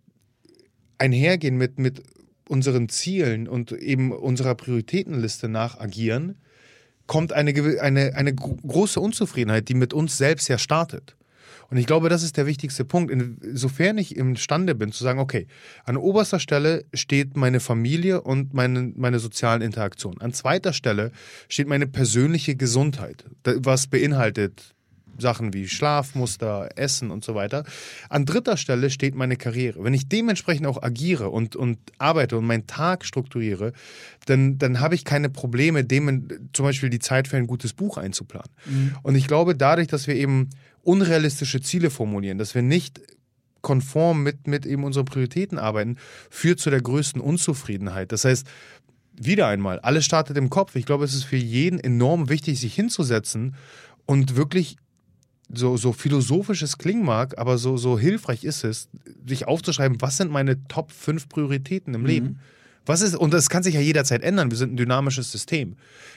einhergehen mit, mit unseren Zielen und eben unserer Prioritätenliste nach agieren, kommt eine, eine, eine gro- große Unzufriedenheit, die mit uns selbst ja startet. Und ich glaube, das ist der wichtigste Punkt. Insofern ich imstande bin zu sagen, okay, an oberster Stelle steht meine Familie und meine, meine sozialen Interaktionen. An zweiter Stelle steht meine persönliche Gesundheit, was beinhaltet Sachen wie Schlafmuster, Essen und so weiter. An dritter Stelle steht meine Karriere. Wenn ich dementsprechend auch agiere und, und arbeite und meinen Tag strukturiere, dann, dann habe ich keine Probleme, dem zum Beispiel die Zeit für ein gutes Buch einzuplanen. Und ich glaube, dadurch, dass wir eben unrealistische Ziele formulieren, dass wir nicht konform mit, mit eben unseren Prioritäten arbeiten, führt zu der größten Unzufriedenheit. Das heißt, wieder einmal, alles startet im Kopf. Ich glaube, es ist für jeden enorm wichtig, sich hinzusetzen und wirklich so, so philosophisch es klingen mag, aber so, so hilfreich ist es, sich aufzuschreiben, was sind meine Top 5 Prioritäten im Leben? Was ist, und das kann sich ja jederzeit ändern. Wir sind ein dynamisches System.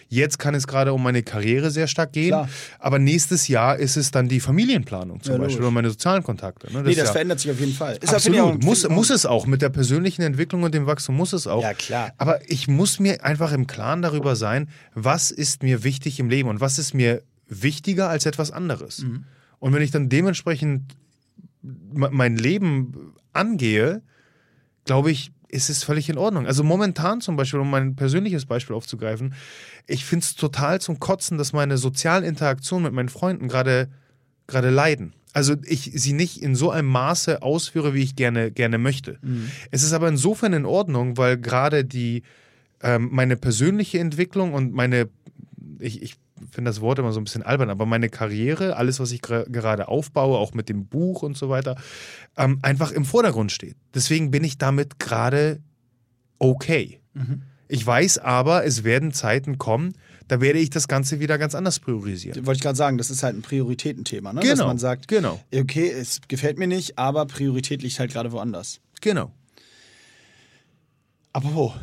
Jetzt kann es gerade um meine Karriere sehr stark gehen, Klar. aber nächstes Jahr ist es dann die Familienplanung zum Ja, Beispiel oder meine sozialen Kontakte. Ne? Nee, ist das ja- verändert sich auf jeden Fall. Ist Absolut. auch- muss, muss es auch. Mit der persönlichen Entwicklung und dem Wachstum muss es auch. Ja, klar. Aber ich muss mir einfach im Klaren darüber sein, was ist mir wichtig im Leben und was ist mir wichtiger als etwas anderes. Mhm. Und wenn ich dann dementsprechend me- mein Leben angehe, glaube ich, ist es völlig in Ordnung. Also momentan zum Beispiel, um mein persönliches Beispiel aufzugreifen, ich finde es total zum Kotzen, dass meine sozialen Interaktionen mit meinen Freunden gerade gerade leiden. Also ich sie nicht in so einem Maße ausführe, wie ich gerne, gerne möchte. Es ist aber insofern in Ordnung, weil gerade die ähm, meine persönliche Entwicklung und meine, ich, ich finde das Wort immer so ein bisschen albern, aber meine Karriere, alles, was ich gerade aufbaue, auch mit dem Buch und so weiter, ähm, einfach im Vordergrund steht. Deswegen bin ich damit gerade okay. Ich weiß aber, es werden Zeiten kommen, da werde ich das Ganze wieder ganz anders priorisieren. Wollte ich gerade sagen, das ist halt ein Prioritätenthema, ne? dass Genau, man sagt, genau. okay, es gefällt mir nicht, aber Priorität liegt halt gerade woanders. Genau. Aber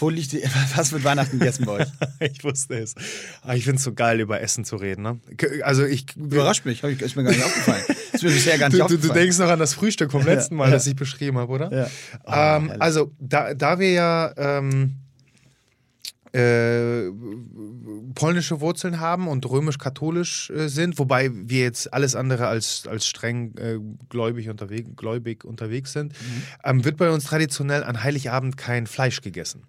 wo? Liegt die, was wird Weihnachten gegessen bei euch? ich wusste es. Aber ich finde es so geil, über Essen zu reden. Ne? Also ich Überrascht mich, ich, ist mir gar nicht aufgefallen. Ist mir bisher gar nicht Du, du, du aufgefallen. denkst noch an das Frühstück vom letzten Mal, Ja. das ich beschrieben habe, oder? Ja. Ah, ähm, herrlich. also, da, da wir ja ähm, äh, polnische Wurzeln haben und römisch-katholisch äh, sind, wobei wir jetzt alles andere als, als streng äh, gläubig, unterwegs, gläubig unterwegs sind, Mhm. ähm, wird bei uns traditionell an Heiligabend kein Fleisch gegessen.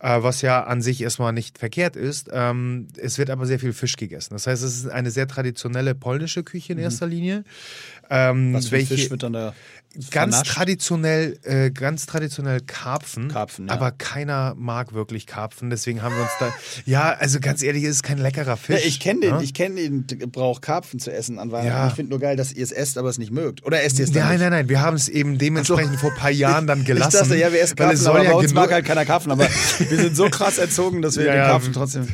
Äh, was ja an sich erstmal nicht verkehrt ist. Ähm, es wird aber sehr viel Fisch gegessen. Das heißt, es ist eine sehr traditionelle polnische Küche in erster Linie. Ähm, Mhm. Was für welche, Fisch wird dann da ganz vernascht? traditionell, äh, ganz traditionell Karpfen. Karpfen, ja. Aber keiner mag wirklich Karpfen, deswegen haben wir uns da. Ja, also ganz ehrlich, es ist kein leckerer Fisch. Ja, ich kenne den, ne? ich kenne den Brauch Karpfen zu essen an Weihnachten. Ja. Ich finde nur geil, dass ihr es esst, aber es nicht mögt. Oder esst ihr es dann Nein, nicht? nein, nein, wir haben es eben dementsprechend vor ein paar Jahren dann gelassen. Ich dachte, ja, wir essen Karpfen, aber ja bei uns mag halt keiner Karpfen. Aber wir sind so krass erzogen, dass wir Ja, den ja. Karpfen trotzdem...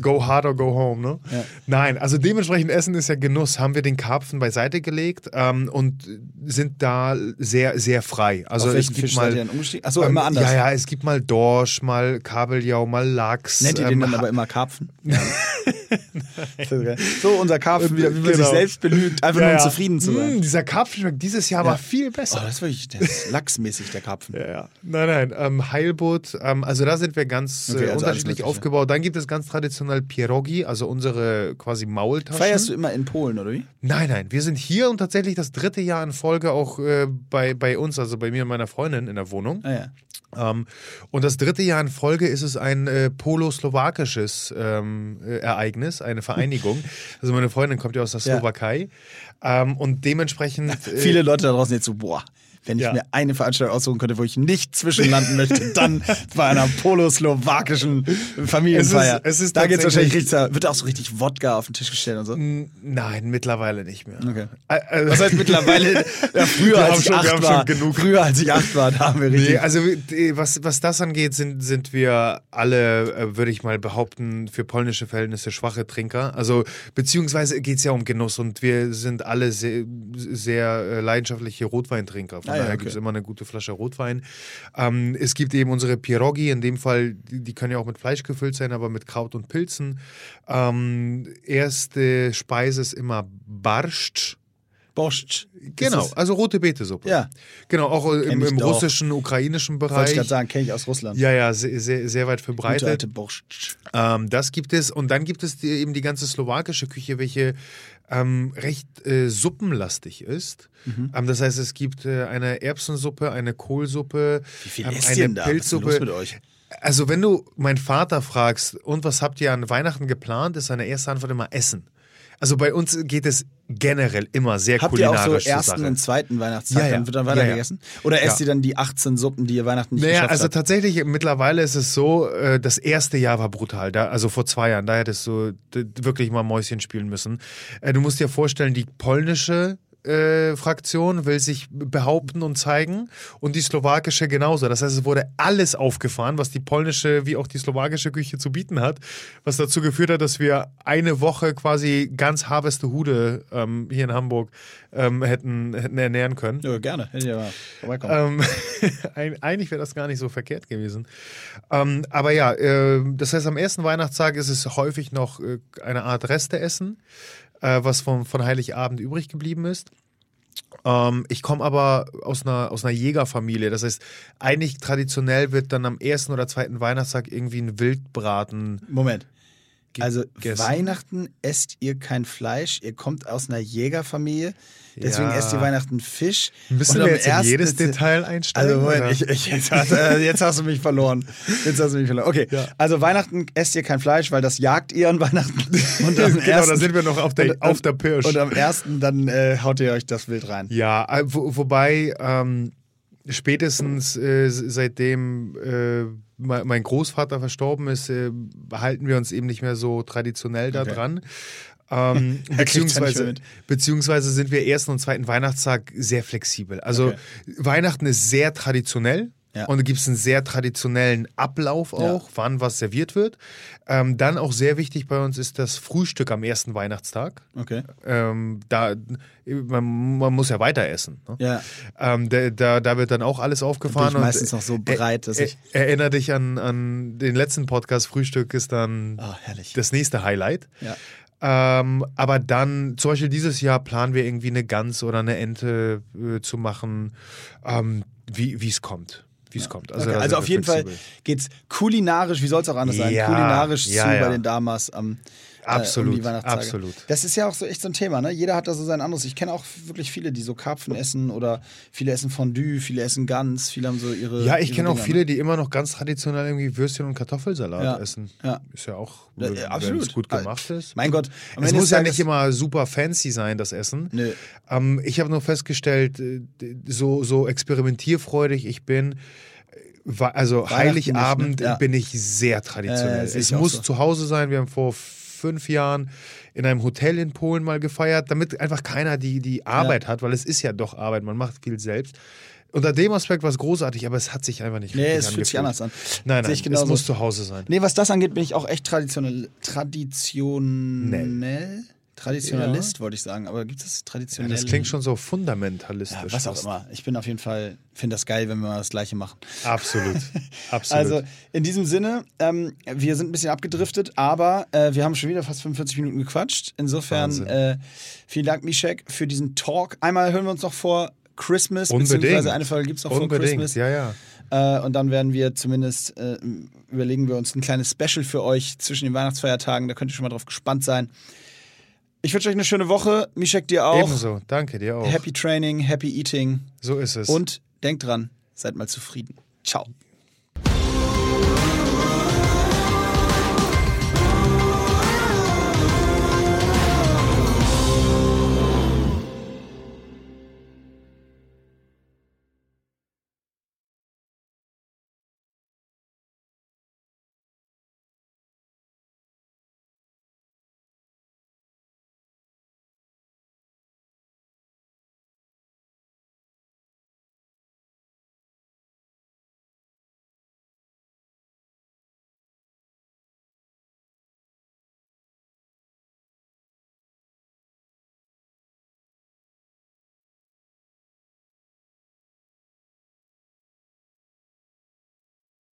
Go hard or go home, ne? Ja. Nein, also dementsprechend Essen ist ja Genuss. Haben wir den Karpfen beiseite gelegt ähm, und sind da sehr, sehr frei. Also Auf es gibt Fisch mal? Achso, ähm, immer anders. Ja, ja, es gibt mal Dorsch, mal Kabeljau, mal Lachs. Nennt ihr den ähm, dann aber immer Karpfen? So, unser Karpfen, wie, wie man sich Genau. selbst belügt, einfach ja, nur um ja. zufrieden zu sein. Mm, dieser Karpfen schmeckt dieses Jahr aber viel Oh, besser. das ist wirklich ist lachsmäßig, der Karpfen. Ja, ja. Nein, nein. Ähm, Heilbutt, ähm, also da sind wir ganz Okay, äh, also alles unterschiedlich aufgebaut. Dann gibt es ganz traditionell Pierogi, also unsere quasi Maultaschen. Feierst du immer in Polen, oder wie? Nein, nein, wir sind hier und tatsächlich das dritte Jahr in Folge auch äh, bei, bei uns, also bei mir und meiner Freundin in der Wohnung. Ah ja. Ähm, und das dritte Jahr in Folge ist es ein äh, poloslowakisches ähm, äh, Ereignis, eine Vereinigung. Also meine Freundin kommt ja aus der Ja. Slowakei. Ähm, und dementsprechend. Äh, Viele Leute da draußen jetzt so, boah, wenn ich Ja. mir eine Veranstaltung aussuchen könnte, wo ich nicht zwischenlanden möchte, dann bei einer poloslowakischen Familienfeier. Es ist- es ist da geht's wahrscheinlich richtig, wird auch so richtig Wodka auf den Tisch gestellt und so. Nein, mittlerweile nicht mehr. Okay. Äh, Was heißt mittlerweile? Ja, früher Wir als ich schon- acht war. genug. Früher als ich acht war, da haben wir richtig. Nee, also was, was das angeht, sind, sind wir alle, äh, würde ich mal behaupten, für polnische Verhältnisse schwache Trinker. Also beziehungsweise geht es ja um Genuss und wir sind alle sehr, sehr äh, leidenschaftliche Rotweintrinker. Von Ah ja, daher okay. gibt es immer eine gute Flasche Rotwein. Ähm, es gibt eben unsere Pierogi, in dem Fall, die, die können ja auch mit Fleisch gefüllt sein, aber mit Kraut und Pilzen. Ähm, erste Speise ist immer Barszcz. Borscht. Genau, also rote Betesuppe. Ja. Genau, auch im, im russischen, ukrainischen Wollte ich Bereich. gerade sagen, kenne ich aus Russland. Ja, ja, sehr, sehr, sehr weit Gute verbreitet. alte Borscht. Ähm, das gibt es. Und dann gibt es die, eben die ganze slowakische Küche, welche ähm, recht äh, suppenlastig ist. Mhm. Ähm, das heißt, es gibt äh, eine Erbsensuppe, eine Kohlsuppe, Wie viel ähm, eine denn da? Was ist denn Pilzsuppe. los mit euch? Also, wenn du meinen Vater fragst, und was habt ihr an Weihnachten geplant, ist seine erste Antwort immer Essen. Also bei uns geht es generell immer sehr Habt ihr auch so kulinarisch ersten Sache. und zweiten Weihnachtstag, Ja, ja. dann wird dann weiter Ja, gegessen? Oder esst ihr dann die 18 Suppen, die ihr Weihnachten nicht Naja, geschafft also habt? tatsächlich, mittlerweile ist es so, äh, das erste Jahr war brutal, da, also vor zwei Jahren, da hättest du wirklich mal Mäuschen spielen müssen. Äh, Du musst dir vorstellen, die polnische äh, Fraktion will sich behaupten und zeigen und die slowakische genauso. Das heißt, es wurde alles aufgefahren, was die polnische wie auch die slowakische Küche zu bieten hat, was dazu geführt hat, dass wir eine Woche quasi ganz Harvestehude ähm, hier in Hamburg ähm, hätten, hätten ernähren können. Ja, gerne. Hätte ich ja mal vorbeikommen. Ähm, eig- eigentlich wäre das gar nicht so verkehrt gewesen. Ähm, aber ja, äh, das heißt, am ersten Weihnachtstag ist es häufig noch äh, eine Art Resteessen, äh, was von, von Heiligabend übrig geblieben ist. Ähm, ich komme aber aus einer, aus einer Jägerfamilie. Das heißt, eigentlich traditionell wird dann am ersten oder zweiten Weihnachtstag irgendwie ein Wildbraten. Moment. Also gegessen. Weihnachten esst ihr kein Fleisch, ihr kommt aus einer Jägerfamilie, deswegen Ja. esst ihr Weihnachten Fisch. Müssen wir jetzt in jedes Detail einsteigen? Also Moment, ich, ich, jetzt, hast, äh, jetzt hast du mich verloren. Jetzt hast du mich verloren. Okay, Ja. also Weihnachten esst ihr kein Fleisch, weil das jagt ihr an Weihnachten. Und am genau, da ersten- sind wir noch auf der, und- auf der Pirsch. Und am ersten dann äh, haut ihr euch das Wild rein. Ja, äh, wo, wobei ähm, spätestens äh, seitdem äh, me- mein Großvater verstorben ist, äh, halten wir uns eben nicht mehr so traditionell da Okay. dran. Ähm, beziehungsweise, beziehungsweise sind wir ersten und zweiten Weihnachtstag sehr flexibel. Also Okay. Weihnachten ist sehr traditionell. Ja. Und da gibt es einen sehr traditionellen Ablauf auch, wann was serviert wird. Ähm, dann auch sehr wichtig bei uns ist das Frühstück am ersten Weihnachtstag. Okay. Ähm, da, man, man muss ja weiter essen. Ne? Ja. Ähm, da, da, da wird dann auch alles aufgefahren. Bin ich meistens noch so breit, dass ich- er, erinnere dich an, an den letzten Podcast. Frühstück ist dann herrlich. das nächste Highlight. Ja. Ähm, aber dann, zum Beispiel dieses Jahr planen wir irgendwie eine Gans oder eine Ente äh, zu machen, ähm, wie es kommt. Wie es kommt. Also, okay. also auf jeden flexibel. Fall geht's kulinarisch, wie soll es auch anders sein? Kulinarisch zu bei den Damas am, Absolut, äh, um absolut. Das ist ja auch so echt so ein Thema, ne? Jeder hat da so sein anderes. Ich kenne auch wirklich viele, die so Karpfen essen oder viele essen Fondue, viele essen Gans, viele haben so ihre. Ja, ich kenne auch Dinger, viele, ne? die immer noch ganz traditionell irgendwie Würstchen und Kartoffelsalat Ja, essen. ja. Ist ja auch, Ja, absolut. gut Ah, gemacht ist. Mein Gott. Es muss ja nicht immer super fancy sein, das Essen. Nö. Ähm, ich habe nur festgestellt, äh, so, so experimentierfreudig ich bin, also Heiligabend nicht, ne? Ja. bin ich sehr traditionell. Äh, es muss so. zu Hause sein. Wir haben vor fünf Jahren in einem Hotel in Polen mal gefeiert, damit einfach keiner die, die Arbeit hat, weil es ist ja doch Arbeit, man macht viel selbst. Unter dem Aspekt war es großartig, aber es hat sich einfach nicht Nee, es fühlt sich angefühlt. anders an. Nein, nein, es muss zu Hause sein. Nee, was das angeht, bin ich auch echt traditionell. Traditionell? Traditionalist, wollte ich sagen. Aber gibt es Ja, traditionell? das klingt schon so Ja, fundamentalistisch. was auch immer. Ich bin auf jeden Fall, finde das geil, wenn wir mal das Gleiche machen. Absolut. Absolut. Also in diesem Sinne, ähm, wir sind ein bisschen abgedriftet, aber äh, wir haben schon wieder fast 45 Minuten gequatscht. Insofern äh, vielen Dank, Mishek, für diesen Talk. Einmal hören wir uns noch vor Christmas, Unbedingt. beziehungsweise eine Folge gibt es noch vor Unbedingt, Christmas. ja, ja. Äh, und dann werden wir zumindest, äh, überlegen wir uns ein kleines Special für euch zwischen den Weihnachtsfeiertagen. Da könnt ihr schon mal drauf gespannt sein. Ich wünsche euch eine schöne Woche. Mishek dir auch. Ebenso. Danke dir auch. Happy Training, Happy Eating. so ist es. Und denkt dran, seid mal zufrieden. Ciao.